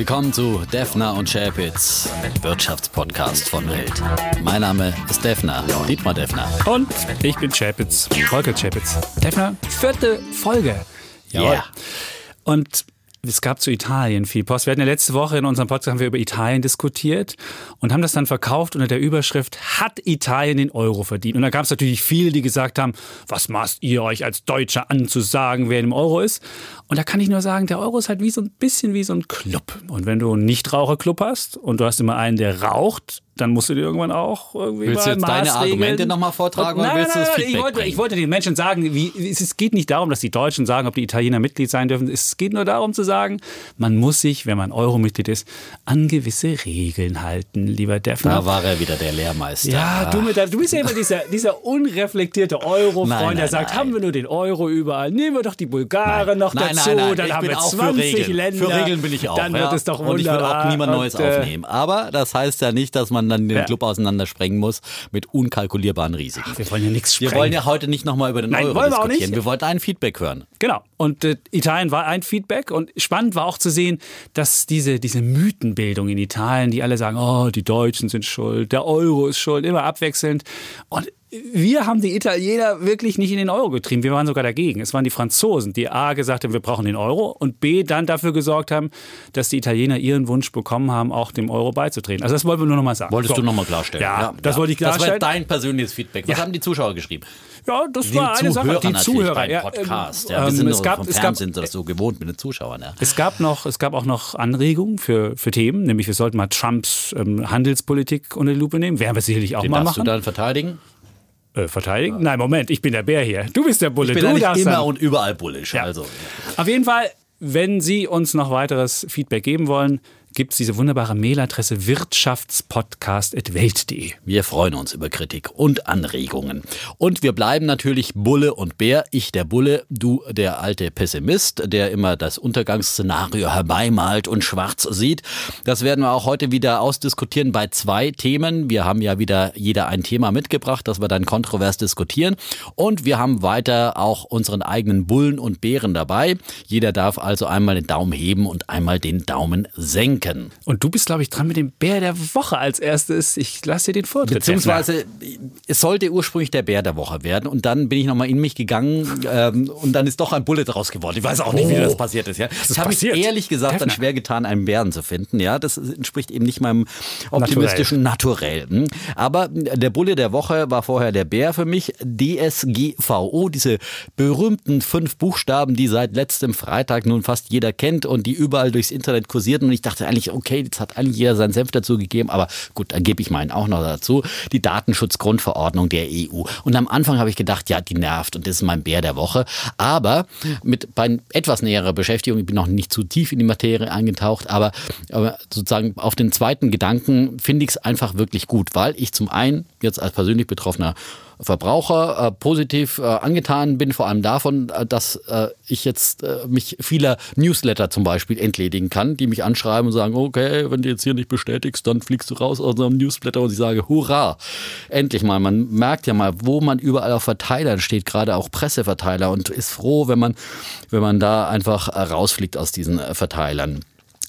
Willkommen zu Defner und Chapitz, Wirtschaftspodcast von Welt. Mein Name ist Defner, Dietmar Defner. Und ich bin Chapitz, Volker Chapitz. Defner, vierte Folge. Ja. Yeah. Und es gab zu Italien viel Post. Wir hatten ja letzte Woche in unserem Podcast haben wir über Italien diskutiert und haben das dann verkauft unter der Überschrift Hat Italien den Euro verdient? Und da gab es natürlich viele, die gesagt haben, was maßt ihr euch als Deutscher anzusagen, wer im Euro ist? Und da kann ich nur sagen, der Euro ist halt wie so ein bisschen wie so ein Club. Und wenn du einen Nichtraucherclub hast und du hast immer einen, der raucht, dann musst du dir irgendwann auch irgendwie Willst du jetzt deine Argumente nochmal vortragen nein, nein, nein, Feedback ich wollte, ich wollte den Menschen sagen, wie, es geht nicht darum, dass die Deutschen sagen, ob die Italiener Mitglied sein dürfen. Es geht nur darum zu sagen, man muss sich, wenn man Euro-Mitglied ist, an gewisse Regeln halten, lieber Defner. Da war er wieder der Lehrmeister. Ja, du, mit du bist ja immer dieser, dieser unreflektierte Euro-Freund, Nein, der nein, sagt, nein. haben wir nur den Euro überall, nehmen wir doch die Bulgaren noch Nein, dazu, nein, nein, dann haben wir auch für 20 Regeln. Länder. Für Regeln bin ich auch. Dann ja. wird es doch wunderbar. Und ich will auch niemand Neues Und, äh, aufnehmen. Aber das heißt ja nicht, dass man dann den Ja. Club auseinandersprengen muss mit unkalkulierbaren Risiken. Wir wollen ja nichts Wir wollen ja heute nicht nochmal über den Nein, Euro wollen wir auch diskutieren. nicht. Wir wollten ein Feedback hören. Genau. Und äh, Italien war ein Feedback. Und spannend war auch zu sehen, dass diese, diese Mythenbildung in Italien, die alle sagen, oh, die Deutschen sind schuld, der Euro ist schuld, immer abwechselnd. Und wir haben die Italiener wirklich nicht in den Euro getrieben. Wir waren sogar dagegen. Es waren die Franzosen, die A gesagt haben, wir brauchen den Euro und B dann dafür gesorgt haben, dass die Italiener ihren Wunsch bekommen haben, auch dem Euro beizutreten. Also das wollten wir nur noch mal sagen. Wolltest So. du nochmal klarstellen? Ja, das wollte ich Das klarstellen. war dein persönliches Feedback. Was Ja. haben die Zuschauer geschrieben? Ja, das Die war eine Zuhörer Sache. Die Zuhörer. beim ja, Podcast. ähm, Ja, wir sind ähm, es gab, vom es gab, Fernsehen das so gewohnt mit den Zuschauern. Ja. Es gab, noch, es gab auch noch Anregungen für, für Themen, nämlich wir sollten mal Trumps ähm, Handelspolitik unter die Lupe nehmen. Werden wir sicherlich auch Den mal darfst machen. du dann verteidigen? äh, verteidigen? Nein, Moment, ich bin der Bär hier. Du bist der Bulle. Ich bin du ja nicht darfst immer dann. und überall bullisch. Ja. Also. Auf jeden Fall, wenn Sie uns noch weiteres Feedback geben wollen, gibt es diese wunderbare Mailadresse wirtschaftspodcast.welt.de. Wir freuen uns über Kritik und Anregungen. Und wir bleiben natürlich Bulle und Bär. Ich der Bulle, du der alte Pessimist, der immer das Untergangsszenario herbeimalt und schwarz sieht. Das werden wir auch heute wieder ausdiskutieren bei zwei Themen. Wir haben ja wieder jeder ein Thema mitgebracht, das wir dann kontrovers diskutieren. Und wir haben weiter auch unseren eigenen Bullen und Bären dabei. Jeder darf also einmal den Daumen heben und einmal den Daumen senken. Und du bist, glaube ich, dran mit dem Bär der Woche als erstes. Ich lasse dir den Vortritt. Beziehungsweise es sollte ursprünglich der Bär der Woche werden und dann bin ich nochmal in mich gegangen ähm, und dann ist doch ein Bullet draus geworden. Ich weiß auch nicht, wie das passiert ist. Ja. ist Ich habe mich ehrlich gesagt dann Defner. schwer getan, einen Bären zu finden. Ja, das entspricht eben nicht meinem optimistischen Naturell. Hm. Aber der Bulle der Woche war vorher der Bär für mich. DSGVO, diese berühmten fünf Buchstaben, die seit letztem Freitag nun fast jeder kennt und die überall durchs Internet kursierten. Und ich dachte eigentlich, okay, jetzt hat eigentlich jeder seinen Senf dazu gegeben, aber gut, dann gebe ich meinen auch noch dazu. Die Datenschutzgrundverordnung der EU. Und am Anfang habe ich gedacht, ja, die nervt und das ist mein Bär der Woche. Aber mit bei etwas näherer Beschäftigung, ich bin noch nicht zu tief in die Materie eingetaucht, aber, aber sozusagen auf den zweiten Gedanken finde ich es einfach wirklich gut, weil ich zum einen jetzt als persönlich betroffener Verbraucher äh, positiv äh, angetan bin, vor allem davon, äh, dass äh, ich jetzt äh, mich vieler Newsletter zum Beispiel entledigen kann, die mich anschreiben und sagen, okay, wenn du jetzt hier nicht bestätigst, dann fliegst du raus aus unserem Newsletter und ich sage, hurra, endlich mal. Man merkt ja mal, wo man überall auf Verteilern steht, gerade auch Presseverteiler und ist froh, wenn man, wenn man da einfach äh, rausfliegt aus diesen äh, Verteilern.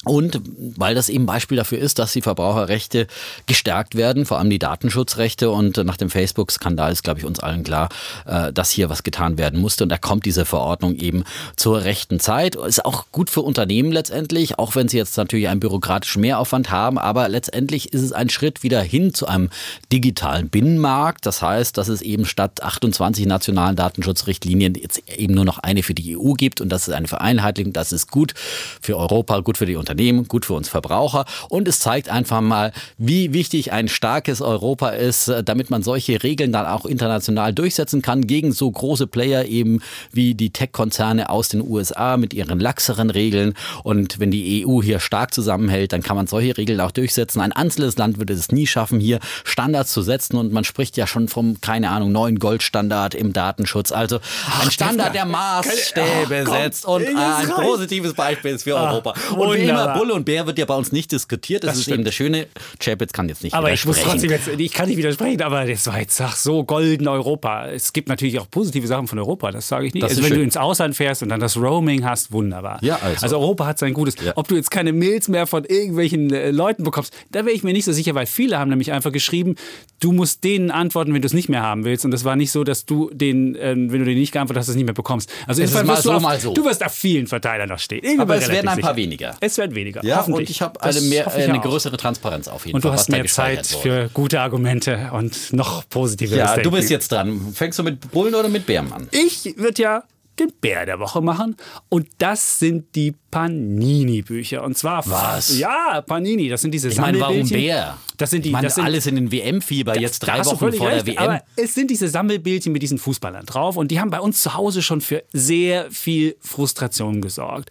Und weil das eben Beispiel dafür ist, dass die Verbraucherrechte gestärkt werden, vor allem die Datenschutzrechte. Und nach dem Facebook-Skandal ist, glaube ich, uns allen klar, äh, dass hier was getan werden musste. Und da kommt diese Verordnung eben zur rechten Zeit. Ist auch gut für Unternehmen letztendlich, auch wenn sie jetzt natürlich einen bürokratischen Mehraufwand haben. Aber letztendlich ist es ein Schritt wieder hin zu einem digitalen Binnenmarkt. Das heißt, dass es eben statt 28 nationalen Datenschutzrichtlinien jetzt eben nur noch eine für die EU gibt. Und das ist eine Vereinheitlichung. Das ist gut für Europa, gut für die Unternehmen. Gut für uns Verbraucher und es zeigt einfach mal, wie wichtig ein starkes Europa ist, äh, damit man solche Regeln dann auch international durchsetzen kann gegen so große Player eben wie die Tech-Konzerne aus den USA mit ihren laxeren Regeln und wenn die EU hier stark zusammenhält, dann kann man solche Regeln auch durchsetzen. Ein einzelnes Land würde es nie schaffen, hier Standards zu setzen und man spricht ja schon vom, keine Ahnung, neuen Goldstandard im Datenschutz. Also ein Standard, der Maßstäbe Ach, komm, setzt und ein positives Beispiel ist für Europa. Und immer aber Bulle und Bär wird ja bei uns nicht diskutiert. Das, das ist stimmt. eben das Schöne. Chapitz kann jetzt nicht Aber ich muss trotzdem jetzt, ich kann nicht widersprechen, aber das war jetzt ach, so golden Europa. Es gibt natürlich auch positive Sachen von Europa, das sage ich nicht. Das also wenn schön. du ins Ausland fährst und dann das Roaming hast, wunderbar. Ja, also. also Europa hat sein Gutes. Ja. Ob du jetzt keine Mails mehr von irgendwelchen äh, Leuten bekommst, da wäre ich mir nicht so sicher, weil viele haben nämlich einfach geschrieben, du musst denen antworten, wenn du es nicht mehr haben willst. Und das war nicht so, dass du den, äh, wenn du den nicht geantwortet hast, es nicht mehr bekommst. Also es ist mal so, auf, mal so. Du wirst auf vielen Verteilern noch stehen. Irgendwie Aber es werden ein paar sicher. weniger. Es werden weniger. Ja, und ich habe eine, mehr, eine größere Transparenz auf jeden und Fall. Und du hast mehr Zeit für gute Argumente und noch positive Ja, du bist jetzt dran. Fängst du mit Bullen oder mit Bären an? Ich würde ja den Bär der Woche machen. Und das sind die Panini-Bücher. Und zwar. Was? Ja, Panini. Das sind diese ich meine, warum Bär? Das sind die. Ich meine, das sind, alles in den WM-Fieber, jetzt drei Wochen vor recht, der WM. Aber es sind diese Sammelbildchen mit diesen Fußballern drauf. Und die haben bei uns zu Hause schon für sehr viel Frustration gesorgt.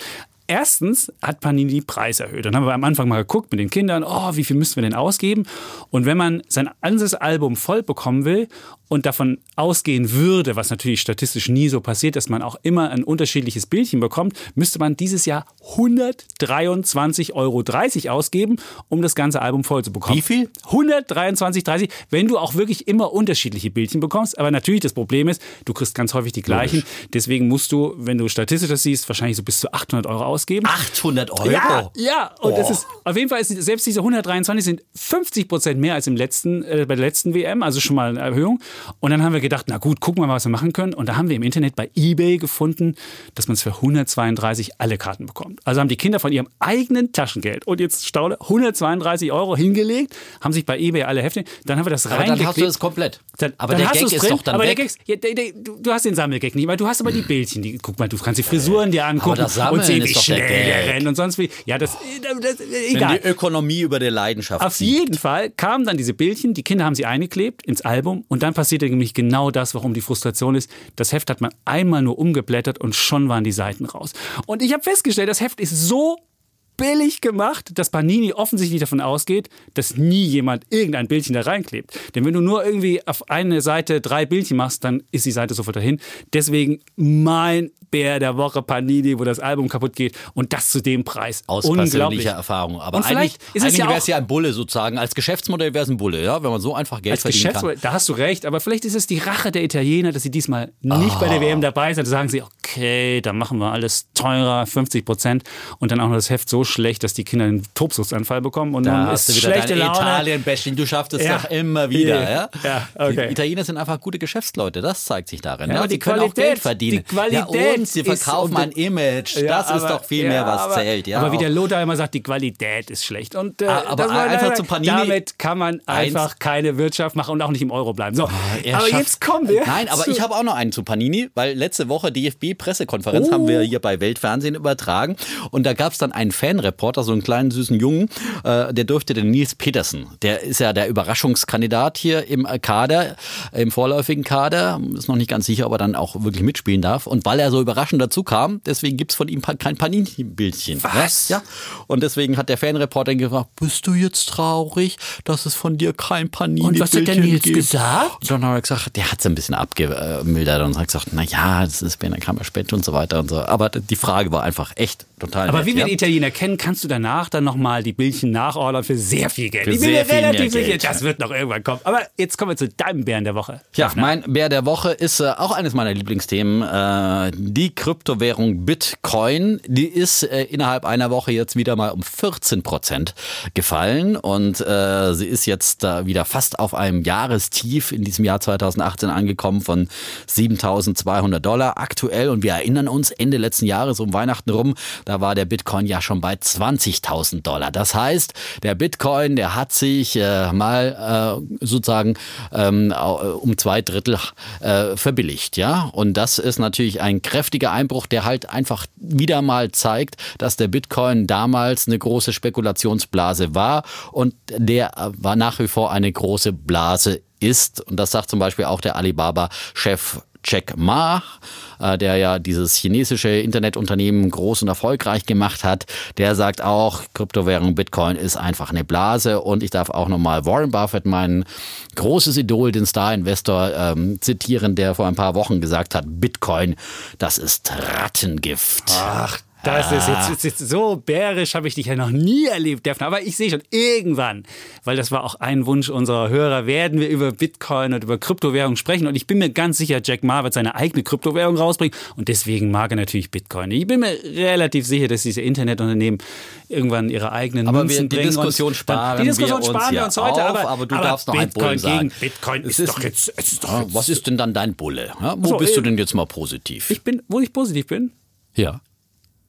Erstens hat Panini die Preis erhöht. Dann haben wir am Anfang mal geguckt mit den Kindern, oh, wie viel müssen wir denn ausgeben? Und wenn man sein ganzes Album voll bekommen will und davon ausgehen würde, was natürlich statistisch nie so passiert, dass man auch immer ein unterschiedliches Bildchen bekommt, müsste man dieses Jahr 123,30 Euro ausgeben, um das ganze Album voll zu bekommen. Wie viel? 123,30, wenn du auch wirklich immer unterschiedliche Bildchen bekommst. Aber natürlich das Problem ist, du kriegst ganz häufig die gleichen. Deswegen musst du, wenn du statistisch das siehst, wahrscheinlich so bis zu 800 Euro ausgeben. 800 Euro? Ja, ja. Und oh. das ist, auf jeden Fall ist selbst diese 123 sind 50 Prozent mehr als im letzten, äh, bei der letzten WM, also schon mal eine Erhöhung. Und dann haben wir gedacht, na gut, gucken wir mal, was wir machen können. Und da haben wir im Internet bei eBay gefunden, dass man es für 132 alle Karten bekommt. Also haben die Kinder von ihrem eigenen Taschengeld und jetzt staule 132 Euro hingelegt, haben sich bei eBay alle Hefte. Dann haben wir das reingeklickt. Dann hast du es komplett. Dann, aber dann der Gag ist drin, doch dann aber weg. Der Gag, ja, der, der, du, du, hast den Sammelgag nicht, weil du hast aber die Bildchen. Die, guck mal, du kannst die Frisuren dir angucken und sehen, wie schnell der rennt und sonst wie. Ja, das, das, das egal. Wenn die Ökonomie über der Leidenschaft Auf sieht. jeden Fall kamen dann diese Bildchen, die Kinder haben sie eingeklebt ins Album und dann passierte nämlich genau das, warum die Frustration ist. Das Heft hat man einmal nur umgeblättert und schon waren die Seiten raus. Und ich habe festgestellt, das Heft ist so billig gemacht, dass Panini offensichtlich davon ausgeht, dass nie jemand irgendein Bildchen da reinklebt. Denn wenn du nur irgendwie auf eine Seite drei Bildchen machst, dann ist die Seite sofort dahin. Deswegen mein Bär der Woche Panini, wo das Album kaputt geht und das zu dem Preis. Aus persönlicher Erfahrung. Aber und eigentlich, eigentlich ja wäre es ja ein Bulle sozusagen. Als Geschäftsmodell wäre es ein Bulle, ja, wenn man so einfach Geld als verdienen kann. Da hast du recht, aber vielleicht ist es die Rache der Italiener, dass sie diesmal nicht oh. bei der ah. WM dabei sind. Da sagen sie, okay, dann machen wir alles teurer, 50 Prozent und dann auch noch das Heft so schlecht, dass die Kinder einen Tobsuchtsanfall bekommen und da du wieder schlechte dein Italien-Bashing. Du schaffst es ja. doch immer wieder. Ja, ja okay. Die Italiener sind einfach gute Geschäftsleute. Das zeigt sich darin. Ja, ja. Die, die können Qualität, auch Geld verdienen. Die Qualität und sie verkaufen ein Image. das aber, ist doch viel mehr, was aber, zählt. Ja, aber wie der Lothar immer sagt, die Qualität ist schlecht. Und äh, ah, aber einfach zu Panini. Damit kann man einfach keine Wirtschaft machen und auch nicht im Euro bleiben. So, oh, aber jetzt kommen wir. Nein, aber ich habe auch noch einen zu Panini, weil letzte Woche DFB-Pressekonferenz oh. haben wir hier bei Weltfernsehen übertragen und da gab es dann einen Fanreporter, so einen kleinen süßen Jungen, äh, der durfte den Nils Petersen. Der ist ja der Überraschungskandidat hier im Kader, im vorläufigen Kader. Ist noch nicht ganz sicher, ob er dann auch wirklich mitspielen darf. Und weil er so überraschend dazu kam, deswegen gibt es von ihm kein Panini-Bildchen. Was? Ja. Und deswegen hat der Fanreporter gefragt, bist du jetzt traurig, dass es von dir kein Panini-Bildchen gibt? Und was hat der Nils gesagt? Und dann hat er gesagt, der hat es ein bisschen abgemildert und hat gesagt, na ja, das ist Ben Kammerspät und so weiter und so. Aber die Frage war einfach echt total Aber nett, wie wir ja? die Italiener kennen, kannst du danach dann nochmal die Bildchen nachordern für sehr viel Geld. Für ich bin mir relativ sicher, das wird noch irgendwann kommen. Aber jetzt kommen wir zu deinem Bären der Woche. Ja, mein Bär der Woche ist äh, auch eines meiner Lieblingsthemen. Äh, die Kryptowährung Bitcoin. Die ist äh, innerhalb einer Woche jetzt wieder mal um 14 Prozent gefallen und äh, sie ist jetzt wieder fast auf einem Jahrestief in diesem Jahr 2018 angekommen von 7.200 Dollar aktuell. Und wir erinnern uns, Ende letzten Jahres um Weihnachten rum, da war der Bitcoin ja schon bei 20.000 Dollar. Das heißt, der Bitcoin, der hat sich äh, mal äh, sozusagen ähm, um zwei Drittel äh, verbilligt, ja. Und das ist natürlich ein kräftiger Einbruch, der halt einfach wieder mal zeigt, dass der Bitcoin damals eine große Spekulationsblase war und der war nach wie vor eine große Blase ist. Und das sagt zum Beispiel auch der Alibaba-Chef Jack Ma, äh, der ja dieses chinesische Internetunternehmen groß und erfolgreich gemacht hat, der sagt auch, Kryptowährung Bitcoin ist einfach eine Blase. Und ich darf auch nochmal Warren Buffett, mein großes Idol, den Star-Investor, ähm, zitieren, der vor ein paar Wochen gesagt hat, Bitcoin, das ist Rattengift. Ach, Das ist jetzt, jetzt, jetzt so bärisch habe ich dich ja noch nie erlebt, Defner. Aber ich sehe schon, irgendwann, weil das war auch ein Wunsch unserer Hörer, werden wir über Bitcoin und über Kryptowährung sprechen. Und ich bin mir ganz sicher, Jack Ma wird seine eigene Kryptowährung rausbringen. Und deswegen mag er natürlich Bitcoin. Ich bin mir relativ sicher, dass diese Internetunternehmen irgendwann ihre eigenen aber Münzen wir, die bringen. Diskussion sparen die Diskussion wir sparen uns wir uns heute. auf, aber, aber du aber darfst noch Bitcoin ein Bull sagen. Bitcoin ist, ist- doch jetzt. Ist doch jetzt was ist denn dann dein Bulle? Ja, wo So, bist du äh, denn jetzt mal positiv? ich bin, wo ich positiv bin, ja.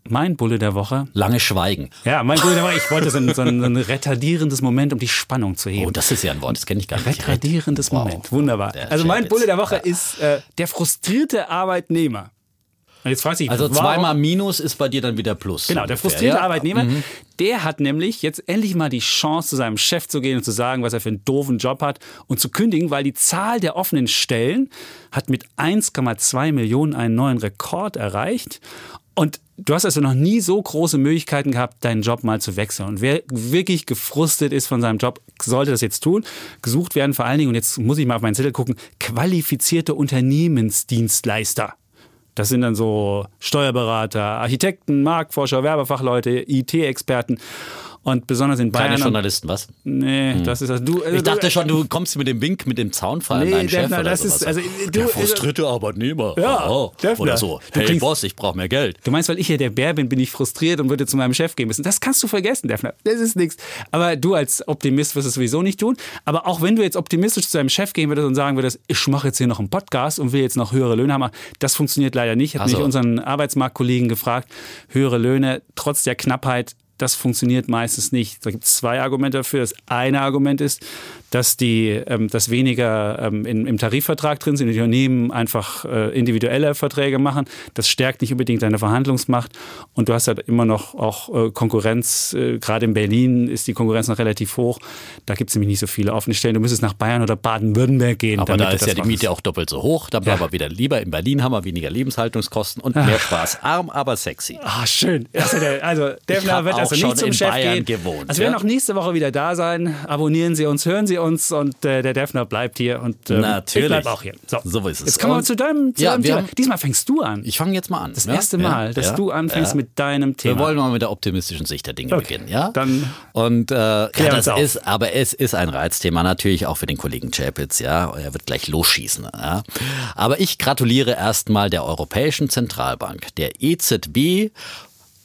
Mein Bulle der Woche. Lange Schweigen. Ja, mein Bulle der Woche, ich wollte so ein, so ein, so ein retardierendes Moment, um die Spannung zu heben. Oh, das ist ja ein Wort, das kenne ich gar nicht. Retardierendes Wow. Moment. Wunderbar. Der Also mein Bulle der Woche ist äh, der frustrierte Arbeitnehmer. Jetzt fragst du dich, Also zweimal Minus ist bei dir dann wieder Plus. Genau, der frustrierte ja? Arbeitnehmer, der hat nämlich jetzt endlich mal die Chance, zu seinem Chef zu gehen und zu sagen, was er für einen doofen Job hat und zu kündigen, weil die Zahl der offenen Stellen hat mit 1,2 Millionen einen neuen Rekord erreicht. Und du hast also noch nie so große Möglichkeiten gehabt, deinen Job mal zu wechseln. Und wer wirklich gefrustet ist von seinem Job, sollte das jetzt tun. Gesucht werden vor allen Dingen, und jetzt muss ich mal auf meinen Zettel gucken, qualifizierte Unternehmensdienstleister. Das sind dann so Steuerberater, Architekten, Marktforscher, Werbefachleute, IT-Experten. Und besonders in Bayern. Keine Journalisten, was? Nee, das ist also du. Also Ich dachte du, schon, du kommst mit dem Wink mit dem Zaunfall Nee, an deinen Chef Defner, oder das sowas. ist- also, du- der frustrierte Arbeitnehmer. Ja, Oh, Defner. oder so. Du Hey klingst- Boss, ich brauche mehr Geld. Du meinst, weil ich hier der Bär bin, bin ich frustriert und würde zu meinem Chef gehen müssen. Das kannst du vergessen, Defner. Das ist nichts. Aber du als Optimist wirst es sowieso nicht tun. Aber auch wenn du jetzt optimistisch zu deinem Chef gehen würdest und sagen würdest, ich mache jetzt hier noch einen Podcast und will jetzt noch höhere Löhne haben, das funktioniert leider nicht. Hat Ach so. mich unseren Arbeitsmarktkollegen gefragt, höhere Löhne trotz der Knappheit das funktioniert meistens nicht. Da gibt es zwei Argumente dafür. Das eine Argument ist, dass die, ähm, dass weniger ähm, in, im Tarifvertrag drin sind, die Unternehmen einfach äh, individuelle Verträge machen. Das stärkt nicht unbedingt deine Verhandlungsmacht. Und du hast halt immer noch auch äh, Konkurrenz. Äh, Gerade in Berlin ist die Konkurrenz noch relativ hoch. Da gibt es nämlich nicht so viele offene Stellen. Du müsstest nach Bayern oder Baden-Württemberg gehen. Aber da ist das ja die. Miete auch doppelt so hoch. Da bleiben wir wieder lieber in Berlin, haben wir weniger Lebenshaltungskosten und mehr Spaß. Arm, aber sexy. Ah, schön. Also, der, also hab wird auch also schon in Chef Bayern gehen. gewohnt, also wir werden ja. auch nächste Woche wieder da sein. Abonnieren Sie uns, hören Sie uns und äh, der Defner bleibt hier und ähm, Natürlich. ich bleibe auch hier. So, So ist es. Jetzt kommen wir zu deinem, zu Ja, deinem Thema. haben- Diesmal fängst du an. Ich fange jetzt mal an. das ja? erste Mal, dass du anfängst mit deinem Thema. Wir wollen mal mit der optimistischen Sicht der Dinge Okay, beginnen, ja? dann und äh, ja, das ist, aber es ist ein Reizthema natürlich auch für den Kollegen Chapitz, ja. Er wird gleich losschießen, ja. Aber ich gratuliere erstmal der Europäischen Zentralbank, der EZB.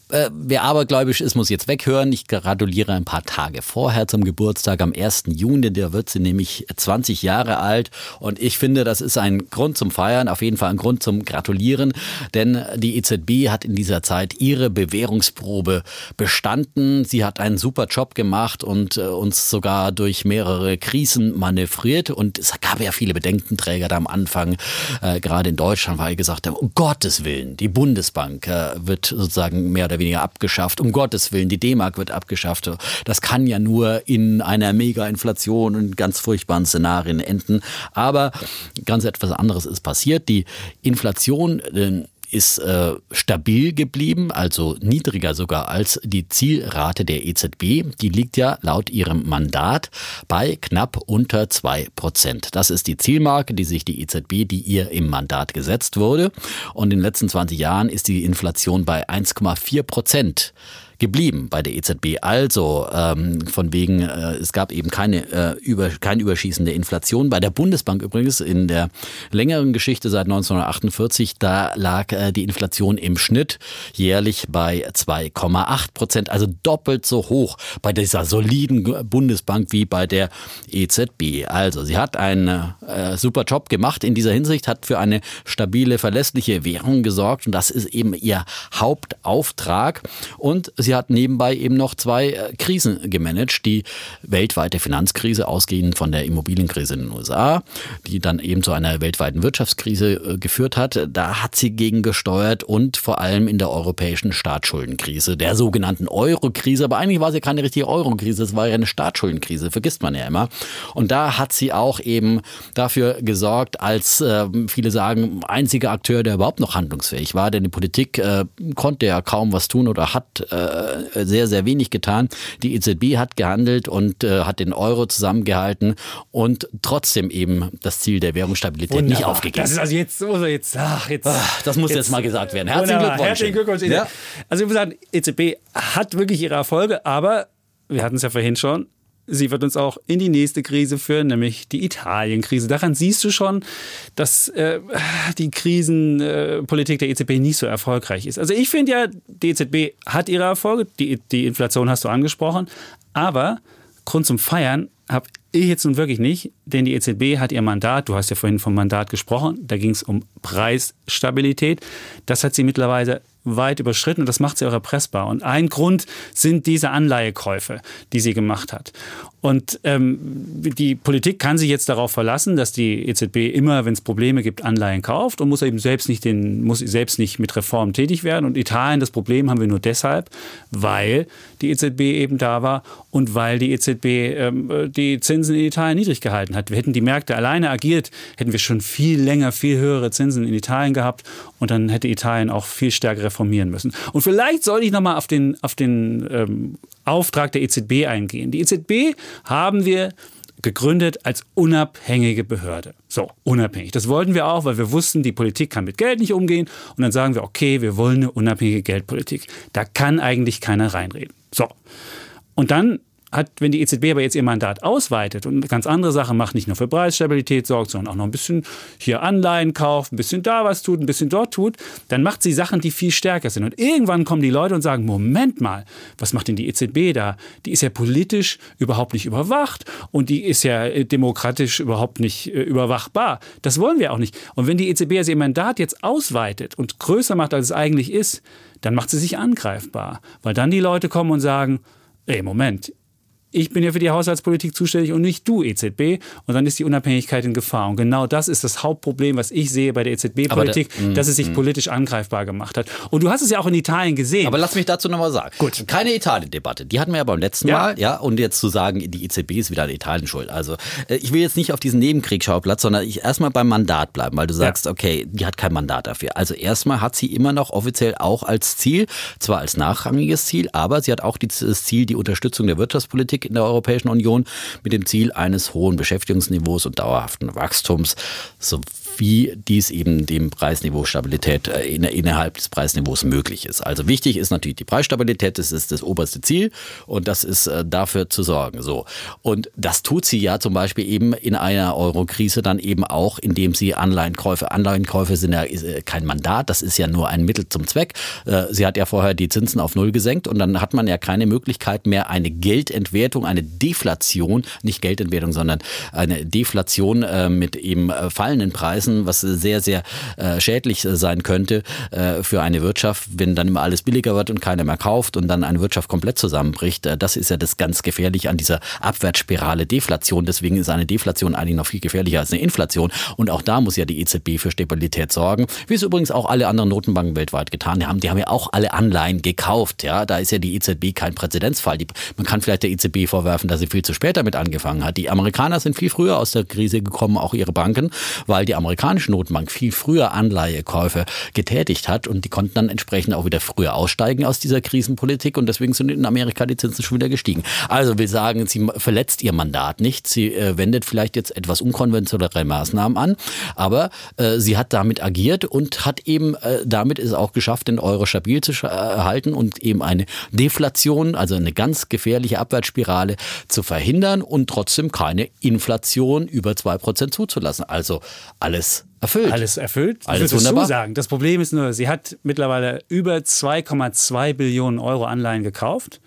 Äh, wer abergläubisch ist, muss jetzt weghören. Ich gratuliere ein paar Tage vorher zum Geburtstag, am 1. Juni. Der wird sie nämlich 20 Jahre alt. Und ich finde, das ist ein Grund zum Feiern, auf jeden Fall ein Grund zum Gratulieren. Denn die EZB hat in dieser Zeit ihre Bewährungsprobe bestanden. Sie hat einen super Job gemacht und äh, uns sogar durch mehrere Krisen manövriert. Und es gab ja viele Bedenkenträger da am Anfang, äh, gerade in Deutschland, weil gesagt haben, um Gottes Willen, die Bundesbank äh, wird sozusagen mehr oder weniger abgeschafft. Um Gottes Willen, die D-Mark wird abgeschafft. Das kann ja nur in einer Mega-Inflation und ganz furchtbaren Szenarien enden. Aber ganz etwas anderes ist passiert. Die Inflation äh, ist äh, stabil geblieben, also niedriger sogar als die Zielrate der EZB. Die liegt ja laut ihrem Mandat bei knapp unter zwei Prozent. Das ist die Zielmarke, die sich die EZB, die ihr im Mandat gesetzt wurde. Und in den letzten 20 Jahren ist die Inflation bei 1,4 Prozent geblieben bei der EZB. Also ähm, von wegen, äh, es gab eben keine, äh, über, kein Überschießen der Inflation. Bei der Bundesbank übrigens in der längeren Geschichte seit 1948, da lag äh, die Inflation im Schnitt jährlich bei 2,8 Prozent, also doppelt so hoch bei dieser soliden Bundesbank wie bei der EZB. Also sie hat einen äh, super Job gemacht in dieser Hinsicht, hat für eine stabile, verlässliche Währung gesorgt und das ist eben ihr Hauptauftrag. Und sie hat nebenbei eben noch zwei äh, Krisen gemanagt. Die weltweite Finanzkrise, ausgehend von der Immobilienkrise in den USA, die dann eben zu einer weltweiten Wirtschaftskrise äh, geführt hat. Da hat sie gegen gesteuert und vor allem in der europäischen Staatsschuldenkrise, der sogenannten Euro-Krise. Aber eigentlich war ja keine richtige Euro-Krise, es war ja eine Staatsschuldenkrise, vergisst man ja immer. Und da hat sie auch eben dafür gesorgt, als äh, viele sagen, einziger Akteur, der überhaupt noch handlungsfähig war, denn die Politik äh, konnte ja kaum was tun oder hat äh, äh, sehr, sehr wenig getan. Die EZB hat gehandelt und äh, hat den Euro zusammengehalten und trotzdem eben das Ziel der Währungsstabilität Wunderbar. nicht aufgegeben. Das ist also jetzt, so jetzt, ach, jetzt. Ach, das muss jetzt, jetzt, mal gesagt werden. Herzlichen Glückwunsch. Herzlichen Glückwunsch. Ja. Also wie gesagt, EZB hat wirklich ihre Erfolge, aber wir hatten es ja vorhin schon, sie wird uns auch in die nächste Krise führen, nämlich die Italien-Krise. Daran siehst du schon, dass äh, die Krisenpolitik der EZB nicht so erfolgreich ist. Also ich finde ja, die EZB hat ihre Erfolge, die, die Inflation hast du angesprochen, aber Grund zum Feiern habe ich jetzt nun wirklich nicht, denn die EZB hat ihr Mandat, du hast ja vorhin vom Mandat gesprochen, da ging es um Preisstabilität. Das hat sie mittlerweile weit überschritten und das macht sie auch erpressbar. Und ein Grund sind diese Anleihekäufe, die sie gemacht hat. Und ähm, die Politik kann sich jetzt darauf verlassen, dass die EZB immer, wenn es Probleme gibt, Anleihen kauft und muss eben selbst nicht, den, muss selbst nicht mit Reformen tätig werden. Und Italien, das Problem haben wir nur deshalb, weil die EZB eben da war und weil die EZB ähm, die Zinsen in Italien niedrig gehalten hat. Wir hätten die Märkte alleine agiert, hätten wir schon viel länger, viel höhere Zinsen in Italien gehabt und dann hätte Italien auch viel stärker reformieren müssen. Und vielleicht sollte ich nochmal auf den, auf den ähm, Auftrag der EZB eingehen. Die EZB haben wir gegründet als unabhängige Behörde. So, unabhängig. Das wollten wir auch, weil wir wussten, die Politik kann mit Geld nicht umgehen. Und dann sagen wir, okay, wir wollen eine unabhängige Geldpolitik. Da kann eigentlich keiner reinreden. So. Und dann hat, wenn die EZB aber jetzt ihr Mandat ausweitet und ganz andere Sachen macht, nicht nur für Preisstabilität sorgt, sondern auch noch ein bisschen hier Anleihen kauft, ein bisschen da was tut, ein bisschen dort tut, dann macht sie Sachen, die viel stärker sind. Und irgendwann kommen die Leute und sagen, Moment mal, was macht denn die EZB da? Die ist ja politisch überhaupt nicht überwacht und die ist ja äh, demokratisch überhaupt nicht äh, überwachbar. Das wollen wir auch nicht. Und wenn die EZB also ihr Mandat jetzt ausweitet und größer macht, als es eigentlich ist, dann macht sie sich angreifbar. Weil dann die Leute kommen und sagen, ey, Moment, ich bin ja für die Haushaltspolitik zuständig und nicht du, EZB. Und dann ist die Unabhängigkeit in Gefahr. Und genau das ist das Hauptproblem, was ich sehe bei der EZB-Politik, da, dass es sich mm. politisch angreifbar gemacht hat. Und du hast es ja auch in Italien gesehen. Aber lass mich dazu nochmal sagen. Gut. Keine Italien-Debatte. Die hatten wir ja beim letzten ja. Mal. Ja, und jetzt zu sagen, die EZB ist wieder an Italien schuld. Also, äh, ich will jetzt nicht auf diesen Nebenkriegsschauplatz, sondern ich erstmal beim Mandat bleiben, weil du sagst, ja. okay, die hat kein Mandat dafür. Also, erstmal hat sie immer noch offiziell auch als Ziel, zwar als nachrangiges Ziel, aber sie hat auch das Ziel, die Unterstützung der Wirtschaftspolitik in der Europäischen Union mit dem Ziel eines hohen Beschäftigungsniveaus und dauerhaften Wachstums, sowie dies eben dem Preisniveau Stabilität äh, innerhalb des Preisniveaus möglich ist. Also wichtig ist natürlich die Preisstabilität, das ist das oberste Ziel und das ist äh, dafür zu sorgen. So. Und das tut sie ja zum Beispiel eben in einer Euro-Krise dann eben auch, indem sie Anleihenkäufe, Anleihenkäufe sind ja äh, kein Mandat, das ist ja nur ein Mittel zum Zweck. Sie hat ja vorher die Zinsen auf Null gesenkt und dann hat man ja keine Möglichkeit mehr, eine Geldentwertung, eine Deflation, nicht Geldentwertung, sondern eine Deflation äh, mit eben äh, fallenden Preisen, was sehr, sehr äh, schädlich sein könnte äh, für eine Wirtschaft, wenn dann immer alles billiger wird und keiner mehr kauft und dann eine Wirtschaft komplett zusammenbricht. Äh, das ist ja das ganz Gefährliche an dieser Abwärtsspirale Deflation. Deswegen ist eine Deflation eigentlich noch viel gefährlicher als eine Inflation. Und auch da muss ja die EZB für Stabilität sorgen, wie es übrigens auch alle anderen Notenbanken weltweit getan haben. Die haben ja auch alle Anleihen gekauft. Ja, da ist ja die EZB kein Präzedenzfall. Die, man kann vielleicht der EZB vorwerfen, dass sie viel zu spät damit angefangen hat. Die Amerikaner sind viel früher aus der Krise gekommen, auch ihre Banken, weil die amerikanische Notenbank viel früher Anleihekäufe getätigt hat und die konnten dann entsprechend auch wieder früher aussteigen aus dieser Krisenpolitik und deswegen sind in Amerika die Zinsen schon wieder gestiegen. Also wir sagen, sie verletzt ihr Mandat nicht. Sie äh, wendet vielleicht jetzt etwas unkonventionellere Maßnahmen an, aber äh, sie hat damit agiert und hat eben äh, damit es auch geschafft, den Euro stabil zu erhalten und eben eine Deflation, also eine ganz gefährliche Abwärtsspirale zu verhindern und trotzdem keine Inflation über 2% zuzulassen. Also alles erfüllt. Alles erfüllt. Alles wunderbar. sagen. Das Problem ist nur, sie hat mittlerweile über 2,2 Billionen Euro Anleihen gekauft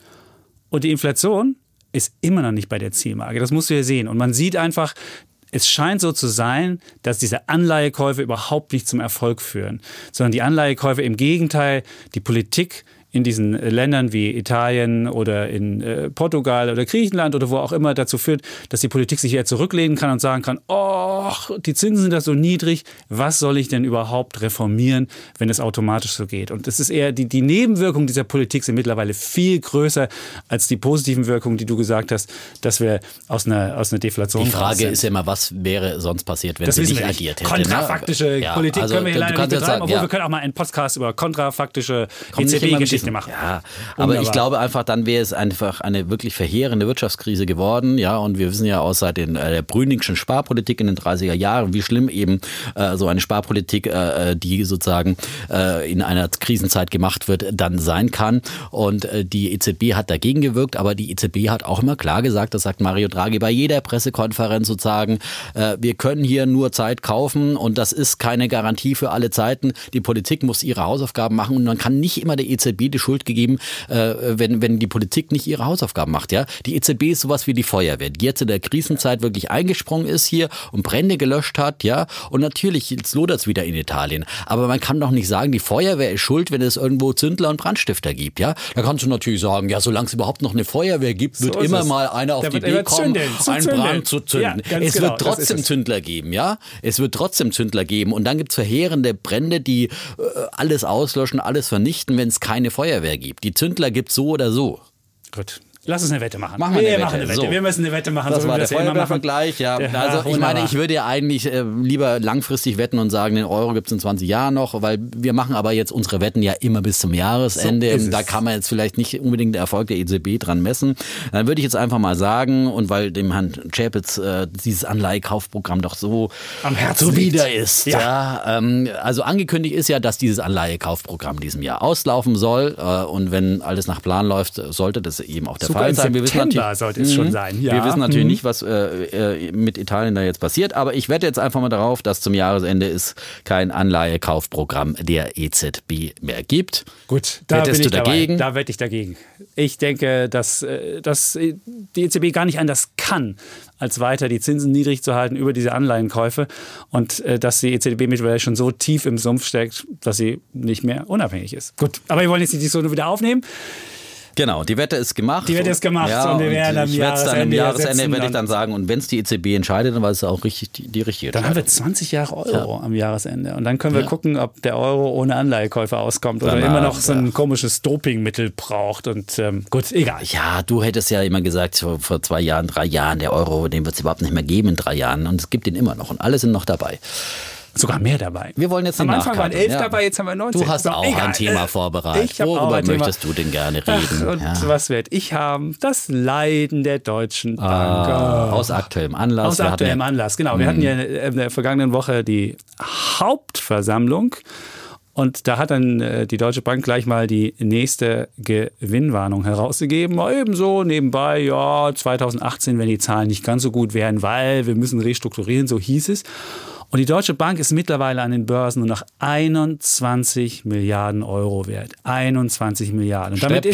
und die Inflation ist immer noch nicht bei der Zielmarke. Das musst du ja sehen. Und man sieht einfach, es scheint so zu sein, dass diese Anleihekäufe überhaupt nicht zum Erfolg führen, sondern die Anleihekäufe im Gegenteil, die Politik in diesen Ländern wie Italien oder in äh, Portugal oder Griechenland oder wo auch immer dazu führt, dass die Politik sich eher zurücklehnen kann und sagen kann, oh, die Zinsen sind da so niedrig, was soll ich denn überhaupt reformieren, wenn es automatisch so geht? Und es ist eher, die, die Nebenwirkungen dieser Politik sind mittlerweile viel größer als die positiven Wirkungen, die du gesagt hast, dass wir aus einer, aus einer Deflation Die Frage ist ja immer, was wäre sonst passiert, wenn das sie nicht agiert hätte? Ne? Kontrafaktische ne? Politik ja, also, können wir hier leider nicht betreiben, sagen, obwohl ja. wir können auch mal einen Podcast über kontrafaktische EZB-Geschichte Geschichte machen. Ja, aber Wunderbar. ich glaube einfach, dann wäre es einfach eine wirklich verheerende Wirtschaftskrise geworden. Ja, und wir wissen ja aus seit den, äh, der Brüningschen Sparpolitik in den 30er Jahren, wie schlimm eben äh, so eine Sparpolitik, äh, äh, die sozusagen äh, in einer Krisenzeit gemacht wird, dann sein kann. Und äh, die EZB hat dagegen gewirkt, aber die EZB hat auch immer klar gesagt, das sagt Mario Draghi bei jeder Pressekonferenz sozusagen, äh, wir können hier nur Zeit kaufen und das ist keine Garantie für alle Zeiten. Die Politik muss ihre Hausaufgaben machen und man kann nicht immer der EZB die Schuld gegeben, äh, wenn, wenn die Politik nicht ihre Hausaufgaben macht. Ja? Die EZB ist sowas wie die Feuerwehr, die jetzt in der Krisenzeit wirklich eingesprungen ist hier und Brände gelöscht hat. Ja? Und natürlich, jetzt lodert es wieder in Italien. Aber man kann doch nicht sagen, die Feuerwehr ist schuld, wenn es irgendwo Zündler und Brandstifter gibt. Ja? Da kannst du natürlich sagen, ja, solange es überhaupt noch eine Feuerwehr gibt, wird so immer es. mal einer auf der die Idee kommen, zündeln, einen zündeln. Brand zu zünden. Ja, es genau, wird trotzdem Zündler geben, ja? Es wird trotzdem Zündler geben. Und dann gibt es verheerende Brände, die äh, alles auslöschen, alles vernichten, wenn es keine Feuerwehr gibt. Die Zündler gibt es so oder so. Gut. Lass uns eine Wette machen. Machen wir, wir eine machen eine Wette. So. Wir müssen eine Wette machen. Das so war der Feuerwehrvergleich. Ja. Also ich meine, ich würde ja eigentlich äh, lieber langfristig wetten und sagen, den Euro gibt es in 20 Jahren noch, weil wir machen aber jetzt unsere Wetten ja immer bis zum Jahresende. So da kann man jetzt vielleicht nicht unbedingt den Erfolg der EZB dran messen. Dann würde ich jetzt einfach mal sagen, und weil dem Herrn Chapitz äh, dieses Anleihekaufprogramm doch so am Herzen zuwider ist. Ja. ja ähm, also angekündigt ist ja, dass dieses Anleihekaufprogramm diesem Jahr auslaufen soll. Äh, und wenn alles nach Plan läuft, sollte das eben auch der Super Fall sein. Wir wissen natürlich, sollte es schon mhm. sein. Ja. Wir wissen natürlich mhm. nicht, was äh, äh, mit Italien da jetzt passiert, aber ich wette jetzt einfach mal darauf, dass zum Jahresende es kein Anleihekaufprogramm der EZB mehr gibt. Gut, da Wettest bin ich du dagegen? Dabei. Da wette ich dagegen. Ich denke, dass, äh, dass die EZB gar nicht anders kann, als weiter die Zinsen niedrig zu halten über diese Anleihenkäufe und äh, dass die EZB mittlerweile schon so tief im Sumpf steckt, dass sie nicht mehr unabhängig ist. Gut, aber wir wollen jetzt nicht die Diskussion wieder aufnehmen. Genau, die Wette ist gemacht. Die Wette ist gemacht ja, und wir werden am Jahresende, dann, am Jahresende werde ich dann sagen, und wenn es die EZB entscheidet, dann war es auch richtig die, die richtige Dann haben wir 20 Jahre Euro ja. am Jahresende und dann können wir ja. gucken, ob der Euro ohne Anleihekäufer auskommt oder immer noch so ein komisches Dopingmittel braucht und ähm, gut, egal. Ja, du hättest ja immer gesagt, vor, vor zwei Jahren, drei Jahren, der Euro, den wird es überhaupt nicht mehr geben in drei Jahren und es gibt ihn immer noch und alle sind noch dabei. Sogar mehr dabei. Wir wollen jetzt Am Anfang waren elf ja. dabei, jetzt haben wir 19. Du hast so, auch egal. ein Thema vorbereitet. Worüber möchtest du denn gerne reden? Ach, und ja. was werde ich haben? Das Leiden der Deutschen. Ah, aus aktuellem Anlass. Aus wir aktuellem Anlass, genau. Wir hatten ja in der vergangenen Woche die Hauptversammlung. Und da hat dann äh, die Deutsche Bank gleich mal die nächste Gewinnwarnung herausgegeben. Ebenso nebenbei, ja, 2018, wenn die Zahlen nicht ganz so gut wären, weil wir müssen restrukturieren, so hieß es. Und die Deutsche Bank ist mittlerweile an den Börsen nur noch 21 Milliarden Euro wert. 21 Milliarden. Und damit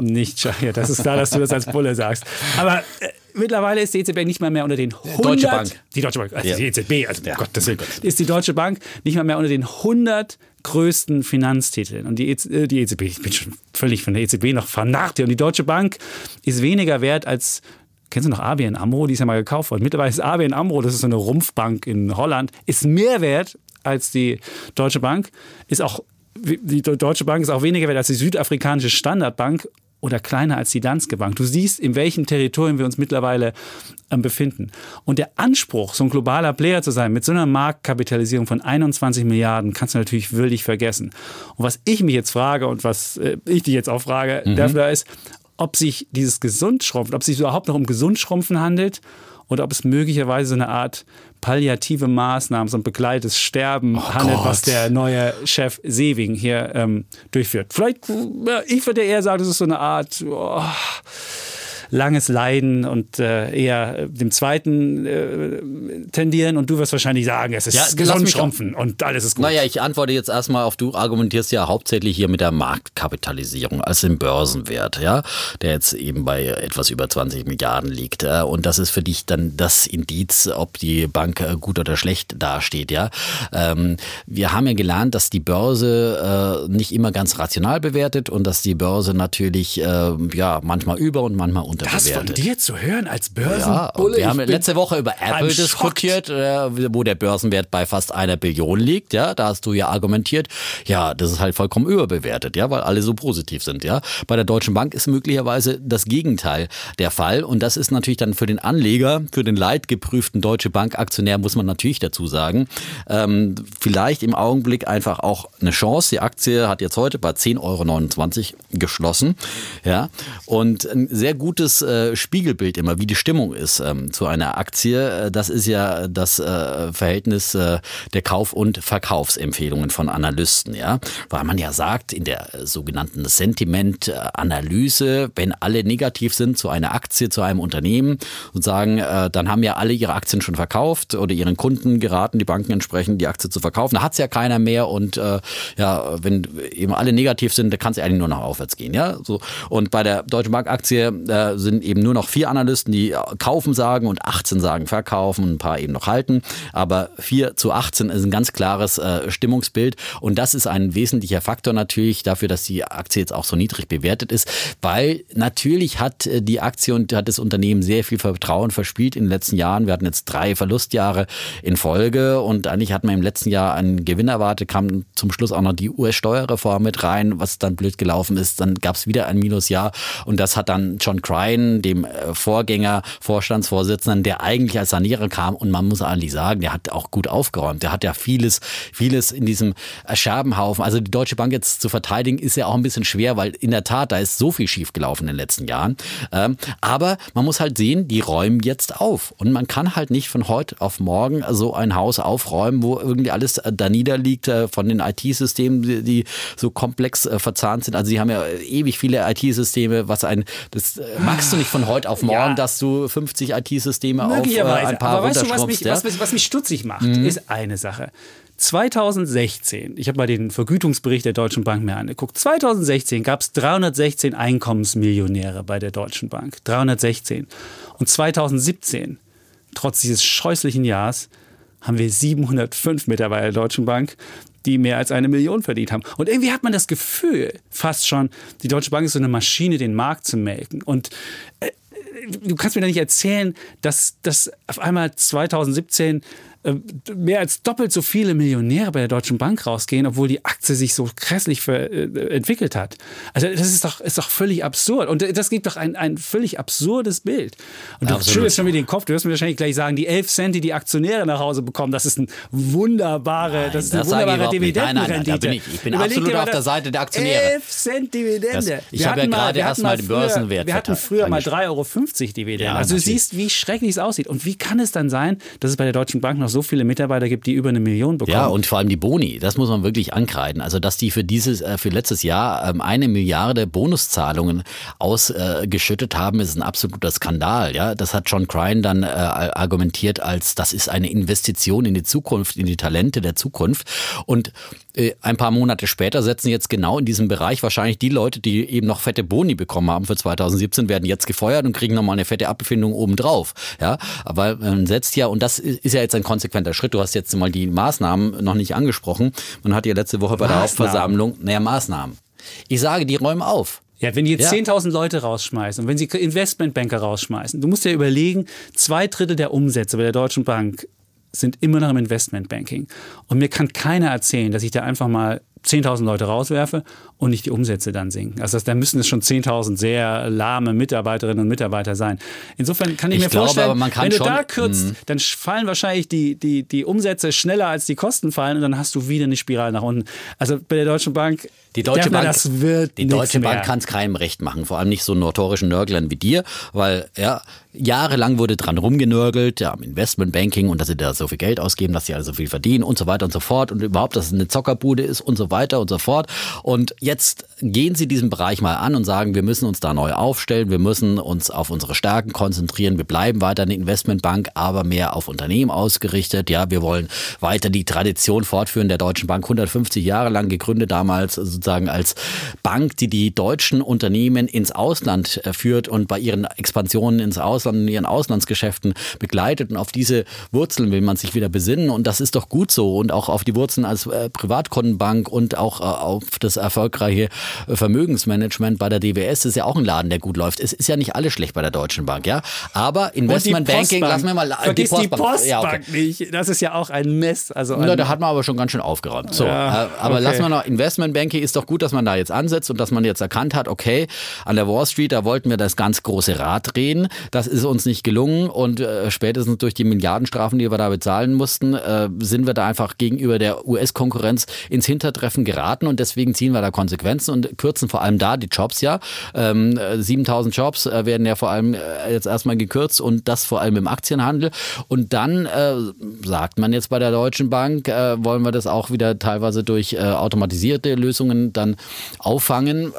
nicht, ja, das ist klar, dass du das als Bulle sagst. Aber äh, mittlerweile ist die EZB nicht mal mehr unter den 100. Deutsche Bank. Die Deutsche Bank, also ja. die EZB, also ja. Gott, deswegen, ist die Deutsche Bank nicht mal mehr unter den 100 größten Finanztiteln. Und die, EZ, äh, die EZB, ich bin schon völlig von der EZB noch vernarrt. Und die Deutsche Bank ist weniger wert als Kennst du noch ABN Amro? Die ist ja mal gekauft worden. Mittlerweile ist ABN Amro, das ist so eine Rumpfbank in Holland, ist mehr wert als die Deutsche Bank. Ist auch, die Deutsche Bank ist auch weniger wert als die südafrikanische Standardbank oder kleiner als die Danske Bank. Du siehst, in welchem Territorium wir uns mittlerweile ähm, befinden. Und der Anspruch, so ein globaler Player zu sein, mit so einer Marktkapitalisierung von 21 Milliarden, kannst du natürlich würdig vergessen. Und was ich mich jetzt frage und was äh, ich dich jetzt auch frage, mhm. dafür ist, ob sich dieses Gesundschrumpfen, ob es sich überhaupt noch um Gesundschrumpfen handelt oder ob es möglicherweise so eine Art palliative Maßnahmen, so ein begleitetes Sterben oh handelt, Gott. was der neue Chef Sewing hier ähm, durchführt. Vielleicht, ich würde eher sagen, das ist so eine Art. Oh, langes Leiden und äh, eher dem zweiten äh, tendieren und du wirst wahrscheinlich sagen, es ist ja, Gesundschrumpfen und alles ist gut. Naja, ich antworte jetzt erstmal auf, du argumentierst ja hauptsächlich hier mit der Marktkapitalisierung, also dem Börsenwert, ja, der jetzt eben bei etwas über 20 Milliarden liegt. Und das ist für dich dann das Indiz, ob die Bank äh, gut oder schlecht dasteht, ja. Ähm, wir haben ja gelernt, dass die Börse äh, nicht immer ganz rational bewertet und dass die Börse natürlich äh, ja manchmal über und manchmal unter unterbewertet. Das von dir zu hören als Börsenbulle? Ja, wir haben letzte Woche über Apple diskutiert, äh, wo der Börsenwert bei fast einer Billion liegt. Ja, da hast du ja argumentiert, ja, das ist halt vollkommen überbewertet, ja, weil alle so positiv sind. Ja, bei der Deutschen Bank ist möglicherweise das Gegenteil der Fall und das ist natürlich dann für den Anleger, für den leidgeprüften Deutsche Bank Aktionär muss man natürlich dazu sagen, ähm, vielleicht im Augenblick einfach auch eine Chance. Die Aktie hat jetzt heute bei 10,29 Euro geschlossen. Ja, und ein sehr gutes äh, Spiegelbild immer, wie die Stimmung ist ähm, zu einer Aktie. Äh, das ist ja das äh, Verhältnis äh, der Kauf- und Verkaufsempfehlungen von Analysten. Ja, weil man ja sagt in der sogenannten Sentiment-Analyse, wenn alle negativ sind zu einer Aktie, zu einem Unternehmen und sagen, äh, dann haben ja alle ihre Aktien schon verkauft oder ihren Kunden geraten, die Banken entsprechend die Aktie zu verkaufen. Da hat es ja keiner mehr und äh, ja, wenn eben alle negativ sind, dann kann es eigentlich nur noch aufwärts gehen. Ja, so und bei der Deutschen Bank Aktie äh, sind eben nur noch vier Analysten, die kaufen sagen und 18 sagen verkaufen und ein paar eben noch halten. Aber 4 zu 18 ist ein ganz klares äh, Stimmungsbild und das ist ein wesentlicher Faktor natürlich dafür, dass die Aktie jetzt auch so niedrig bewertet ist, weil natürlich hat äh, die Aktie und hat das Unternehmen sehr viel Vertrauen verspielt in den letzten Jahren. Wir hatten jetzt drei Verlustjahre in Folge und eigentlich hat man im letzten Jahr einen Gewinn erwartet, kam zum Schluss auch noch die US-Steuerreform mit rein, was dann blöd gelaufen ist. Dann gab es wieder ein Minusjahr und das hat dann John Cryan, dem äh, Vorgänger, Vorstandsvorsitzenden, der eigentlich als Sanierer kam und man muss eigentlich sagen, der hat auch gut aufgeräumt. Der hat ja vieles, vieles in diesem Scherbenhaufen. Also die Deutsche Bank jetzt zu verteidigen ist ja auch ein bisschen schwer, weil in der Tat, da ist so viel schiefgelaufen in den letzten Jahren. Ähm, aber man muss halt sehen, die räumen jetzt auf und man kann halt nicht von heute auf morgen so ein Haus aufräumen, wo irgendwie alles da niederliegt äh, von den IT-Systemen, die so komplex äh, verzahnt sind. Also sie haben ja ewig viele IT-Systeme, was ein, das äh, magst du nicht von heute auf morgen, ja. dass du 50 IT-Systeme auf ein paar Aber weißt du, was mich, ja? was, was mich stutzig macht, mhm. ist eine Sache. 2016, ich habe mal den Vergütungsbericht der Deutschen Bank mir angeguckt, 2016 gab es 316 Einkommensmillionäre bei der Deutschen Bank. 316. Und 2017, trotz dieses scheußlichen Jahres, haben wir 705 Mitarbeiter der Deutschen Bank, die mehr als eine Million verdient haben. Und irgendwie hat man das Gefühl, fast schon, die Deutsche Bank ist so eine Maschine, den Markt zu melken. Und äh, du kannst mir da nicht erzählen, dass, dass auf einmal 2017 äh, mehr als doppelt so viele Millionäre bei der Deutschen Bank rausgehen, obwohl die Aktie sich so grässlich für, äh, entwickelt hat. Also das ist doch, ist doch völlig absurd. Und das gibt doch ein, ein völlig absurdes Bild. Und du schüttelst schon wieder den Kopf. Du wirst mir wahrscheinlich gleich sagen, die 11 Cent, die die Aktionäre nach Hause bekommen, das ist ein wunderbare, nein, das ist eine das wunderbare Dividendenrendite. Nein, nein, bin ich, ich bin Überleg absolut auf der Seite der Aktionäre. 11 Cent Dividende. Das, ich habe ja gerade erst mal den Börsenwert Wir hatten früher mal 3,50 Euro Dividende. Ja, also du siehst, wie schrecklich es aussieht. Und wie kann es dann sein, dass es bei der Deutschen Bank noch so viele Mitarbeiter gibt, die über eine Million bekommen. Ja, und vor allem die Boni, das muss man wirklich ankreiden. Also, dass die für dieses, äh, für letztes Jahr ähm, eine Milliarde Bonuszahlungen ausgeschüttet haben, ist ein absoluter Skandal. Ja, das hat John Cryan dann äh, argumentiert als, das ist eine Investition in die Zukunft, in die Talente der Zukunft. Und ein paar Monate später setzen jetzt genau in diesem Bereich wahrscheinlich die Leute, die eben noch fette Boni bekommen haben für 2017, werden jetzt gefeuert und kriegen nochmal eine fette Abbefindung obendrauf. Ja, aber man setzt ja, und das ist ja jetzt ein konsequenter Schritt, du hast jetzt mal die Maßnahmen noch nicht angesprochen. Man hat ja letzte Woche bei Maßnahmen. der Hauptversammlung, naja, Maßnahmen. Ich sage, die räumen auf. Ja, wenn die jetzt ja. 10.000 Leute rausschmeißen und wenn sie Investmentbanker rausschmeißen, du musst ja überlegen, zwei Drittel der Umsätze bei der Deutschen Bank sind immer noch im Investmentbanking. Und mir kann keiner erzählen, dass ich da einfach mal 10.000 Leute rauswerfe und nicht die Umsätze dann sinken. Also da müssen es schon 10.000 sehr lahme Mitarbeiterinnen und Mitarbeiter sein. Insofern kann ich, ich mir glaube, vorstellen, wenn du schon, da kürzt, mh. dann fallen wahrscheinlich die, die, die Umsätze schneller als die Kosten fallen und dann hast du wieder eine Spirale nach unten. Also bei der Deutschen Bank die Deutsche Bank, das wird die Deutsche Bank kann es keinem recht machen, vor allem nicht so notorischen Nörglern wie dir, weil ja, jahrelang wurde dran rumgenörgelt, ja, am Investmentbanking und dass sie da so viel Geld ausgeben, dass sie also so viel verdienen und so weiter und so fort und überhaupt, dass es eine Zockerbude ist und so weiter und so fort. Und jetzt gehen sie diesen Bereich mal an und sagen, wir müssen uns da neu aufstellen, wir müssen uns auf unsere Stärken konzentrieren, wir bleiben weiter eine Investmentbank, aber mehr auf Unternehmen ausgerichtet. Ja, wir wollen weiter die Tradition fortführen der Deutschen Bank, 150 Jahre lang gegründet damals, sozusagen als Bank, die die deutschen Unternehmen ins Ausland äh, führt und bei ihren Expansionen ins Ausland Ausland in ihren Auslandsgeschäften begleitet und auf diese Wurzeln will man sich wieder besinnen und das ist doch gut so und auch auf die Wurzeln als äh, Privatkundenbank und auch äh, auf das erfolgreiche äh, Vermögensmanagement bei der DWS ist ja auch ein Laden, der gut läuft. Es ist ja nicht alles schlecht bei der Deutschen Bank, ja, aber Investmentbanking, lassen wir mal Vergiss die Postbank, die Postbank ja, okay. nicht. Das ist ja auch ein Mess. Also ein Na, da hat man aber schon ganz schön aufgeräumt. So, ja, aber okay. lassen wir noch Investmentbanking ist doch gut, dass man da jetzt ansetzt und dass man jetzt erkannt hat, okay, an der Wall Street, da wollten wir das ganz große Rad drehen. Das ist uns nicht gelungen und äh, spätestens durch die Milliardenstrafen, die wir da bezahlen mussten, äh, sind wir da einfach gegenüber der US-Konkurrenz ins Hintertreffen geraten und deswegen ziehen wir da Konsequenzen und kürzen vor allem da die Jobs ja. Ähm, 7000 Jobs äh, werden ja vor allem äh, jetzt erstmal gekürzt und das vor allem im Aktienhandel. Und dann äh, sagt man jetzt bei der Deutschen Bank, äh, wollen wir das auch wieder teilweise durch automatisierte Lösungen dann auffangen.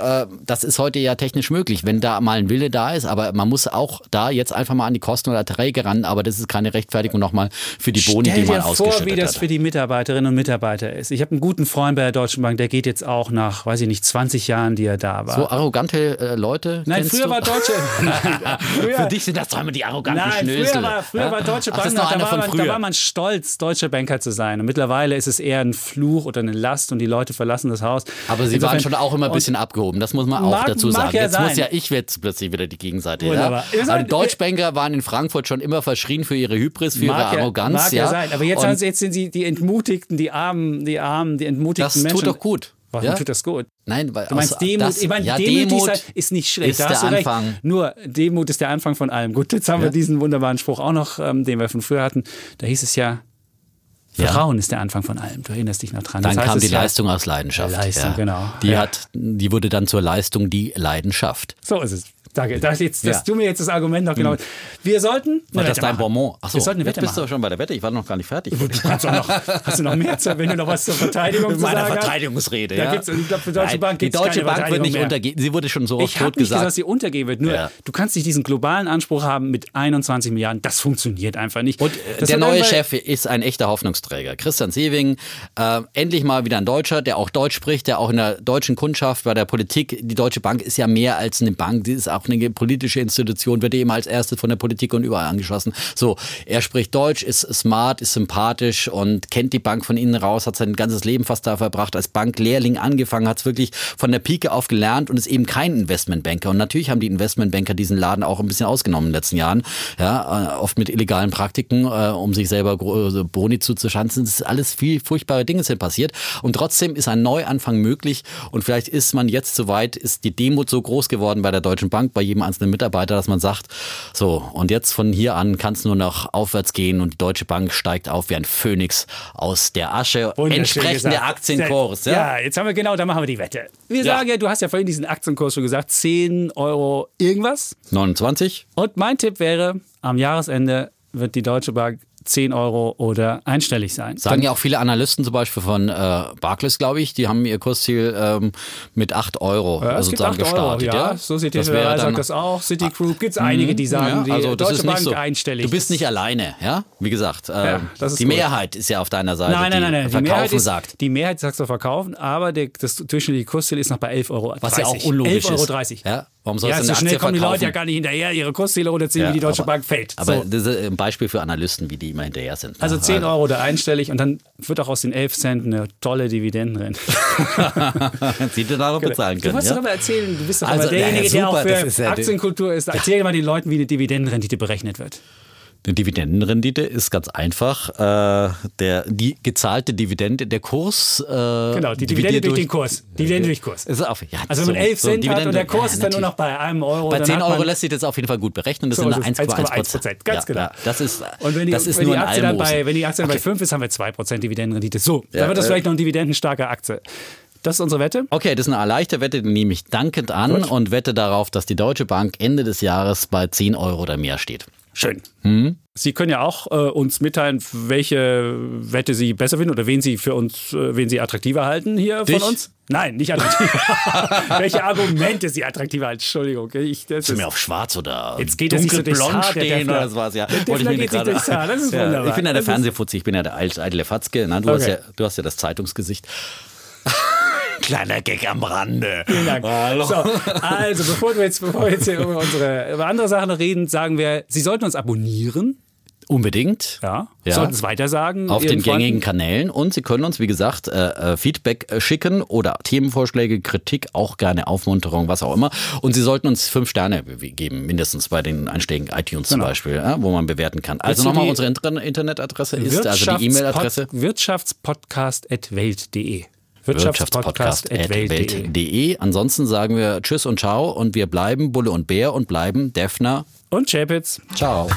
das ist heute ja technisch möglich, wenn da mal ein Wille da ist, aber man muss auch da jetzt einfach mal an die Kosten oder Erträge ran, aber das ist keine Rechtfertigung nochmal für die Boni, Stell die man ausgeschüttet vor, wie das für die Mitarbeiterinnen und Mitarbeiter ist. Ich habe einen guten Freund bei der Deutschen Bank, der geht jetzt auch nach, weiß ich nicht, 20 Jahren, die er da war. So arrogante äh, Leute? Nein, früher du? war Deutsche. früher, für dich sind das doch immer die arroganten Nein, Schnösel. Früher war, früher war Deutsche Bank, Ach, da, war man, da war man stolz, deutscher Banker zu sein. Und mittlerweile ist es eher ein Fluch oder eine Last und die Leute verlassen das Haus. Aber sie Insofern, waren schon auch immer ein bisschen abgehoben, das muss man auch mag, dazu sagen. Ja jetzt sein. muss ja ich jetzt plötzlich wieder die Gegenseite. Ja? Also Deutschbanker waren in Frankfurt schon immer verschrien für ihre Hybris, für ihre Arroganz. Mag ja, sein, aber jetzt, jetzt sind sie die Entmutigten, die Armen, die Armen, die entmutigten Menschen. Das tut doch gut. Warum ja? tut das gut? Nein, weil du meinst Demut. Das, ich meine, ja, Demut, Demut ist, ist, nicht schlecht. Ist der Anfang. Recht. Nur Demut ist der Anfang von allem. Gut, jetzt haben ja. wir diesen wunderbaren Spruch auch noch, ähm, den wir von früher hatten. Da hieß es ja, Vertrauen ja. ist der Anfang von allem. Du erinnerst dich noch dran. Dann das heißt kam die Leistung aus Leidenschaft. Leistung, genau. Die, hat, die wurde dann zur Leistung die Leidenschaft. So ist es. Danke, dass, jetzt, dass ja. du mir jetzt das Argument noch genau. Hm. Wir sollten. War das dein Bonbon? Achso, wir sollten eine Wette bist du schon bei der Wette. Ich war noch gar nicht fertig. Du kannst auch noch, hast du noch mehr Zeit, wenn du noch was zur Verteidigung zu sagen Verteidigungsrede. Da gibt's, ich glaube, für Deutsche Bank Die Deutsche Bank wird nicht untergehen. Sie wurde schon so oft tot gesagt. Ich habe nicht gesagt, dass sie untergehen wird. Nur, ja. du kannst nicht diesen globalen Anspruch haben mit 21 Milliarden. Das funktioniert einfach nicht. Und äh, der neue Chef ist ein echter Hoffnungsträger. Christian Sewing, äh, endlich mal wieder ein Deutscher, der auch Deutsch spricht, der auch in der deutschen Kundschaft, bei der Politik, die Deutsche Bank ist ja mehr als eine Bank, sie ist auch eine politische Institution, wird eben als erstes von der Politik und überall angeschossen. So, er spricht Deutsch, ist smart, ist sympathisch und kennt die Bank von innen raus, hat sein ganzes Leben fast da verbracht, als Banklehrling angefangen, hat es wirklich von der Pike auf gelernt und ist eben kein Investmentbanker. Und natürlich haben die Investmentbanker diesen Laden auch ein bisschen ausgenommen in den letzten Jahren, ja, äh, oft mit illegalen Praktiken, äh, um sich selber Boni zuzuschanzen. Das ist alles viel furchtbare Dinge sind passiert. Und trotzdem ist ein Neuanfang möglich und vielleicht ist man jetzt soweit, ist die Demut so groß geworden bei der Deutschen Bank, bei jedem einzelnen Mitarbeiter, dass man sagt, so, und jetzt von hier an kann es nur noch aufwärts gehen und die Deutsche Bank steigt auf wie ein Phönix aus der Asche. Entsprechende Aktienkurs. Ja? ja, jetzt haben wir genau, da machen wir die Wette. Wir ja. sagen ja, du hast ja vorhin diesen Aktienkurs schon gesagt, 10 Euro irgendwas. 29. Und mein Tipp wäre, am Jahresende wird die Deutsche Bank 10 Euro oder einstellig sein. Sagen Dann, ja auch viele Analysten zum Beispiel von äh, Barclays, glaube ich, die haben ihr Kursziel ähm, mit 8 Euro ja, sozusagen gestartet. Euro, ja. ja. So sieht das sagt das auch. Citigroup gibt es einige, die sagen, ja, also die Deutsche Bank so. einstellig. Du bist nicht alleine, ja? Wie gesagt, äh, die gut. Mehrheit ist ja auf deiner Seite, nein, nein, nein, nein. die Verkaufen die Mehrheit ist, sagt. Die Mehrheit sagt so verkaufen, aber der, das durchschnittliche Kursziel ist noch bei 11 Euro. Was ja auch unlogisch 11,30 ist. Ja? Warum soll ja, so schnell kommen die Leute ja gar nicht hinterher, ihre Kursziele runterziehen, ja, wie die Deutsche aber, Bank fällt. Aber so. das ist ein Beispiel für Analysten, wie die immer hinterher sind. Also 10 Euro da einstellig und dann wird auch aus den 11 Cent eine tolle Dividendenrente. Sie du darauf genau. bezahlen können. Du wolltest ja? darüber erzählen, du bist doch also, derjenige, ja, super, der auch für Aktienkultur ist. Erzähl mal den Leuten, wie eine Dividendenrendite berechnet wird. Eine Dividendenrendite ist ganz einfach. Äh, der, die gezahlte Dividende, der Kurs. Äh, genau, die Dividende durch, durch, den Kurs. Dividende durch Kurs. Ist auf, ja, also wenn man 11 so, Cent so hat und der Kurs ja, ist dann nur noch bei einem Euro. Bei 10 Euro lässt sich das auf jeden Fall gut berechnen. Das so sind 1,1 Prozent. Ganz genau. Ja, das ist, und wenn die, das ist wenn nur die Aktie dann bei, Wenn die Aktie okay. bei 5 ist, haben wir 2 Prozent Dividendenrendite. So, dann wird das vielleicht noch eine dividendenstarke Aktie. Das ist unsere Wette? Okay, das ist eine leichte Wette, die nehme ich dankend an Gut. und wette darauf, dass die Deutsche Bank Ende des Jahres bei 10 Euro oder mehr steht. Schön. Hm? Sie können ja auch äh, uns mitteilen, welche Wette Sie besser finden oder wen Sie für uns, äh, wen Sie attraktiver halten hier Dich? von uns. Nein, nicht attraktiv. welche Argumente Sie attraktiver halten. Entschuldigung. Ich, das ist mir auf schwarz oder Jetzt geht dunkelblond so stehen oder war's ja. Wollte ich mir gerade, Haar. Das ist wunderbar. Ich bin ja der Fernsehfutzi, ich bin ja der eitle Fatzke. Nein, du, okay. hast ja, du hast ja das Zeitungsgesicht. Kleiner Gag am Rande. Vielen Dank. So, also, bevor wir jetzt, bevor wir jetzt hier über, unsere, über andere Sachen reden, sagen wir, Sie sollten uns abonnieren. Unbedingt. Ja. Ja. Sollten es weiter sagen. Auf den Freunden. gängigen Kanälen und Sie können uns, wie gesagt, äh, äh, Feedback äh, schicken oder Themenvorschläge, Kritik, auch gerne Aufmunterung, was auch immer. Und Sie sollten uns fünf Sterne geben, mindestens bei den Einschlägen iTunes zum Genau. Beispiel, ja, wo man bewerten kann. Also nochmal unsere Inter Internetadresse ist, also die E-Mail-Adresse. Wirtschaftspodcast.welt.de. Wirtschaftspodcast.welt.de. Ansonsten sagen wir Tschüss und Ciao und wir bleiben Bulle und Bär und bleiben Defner und Chapitz. Ciao.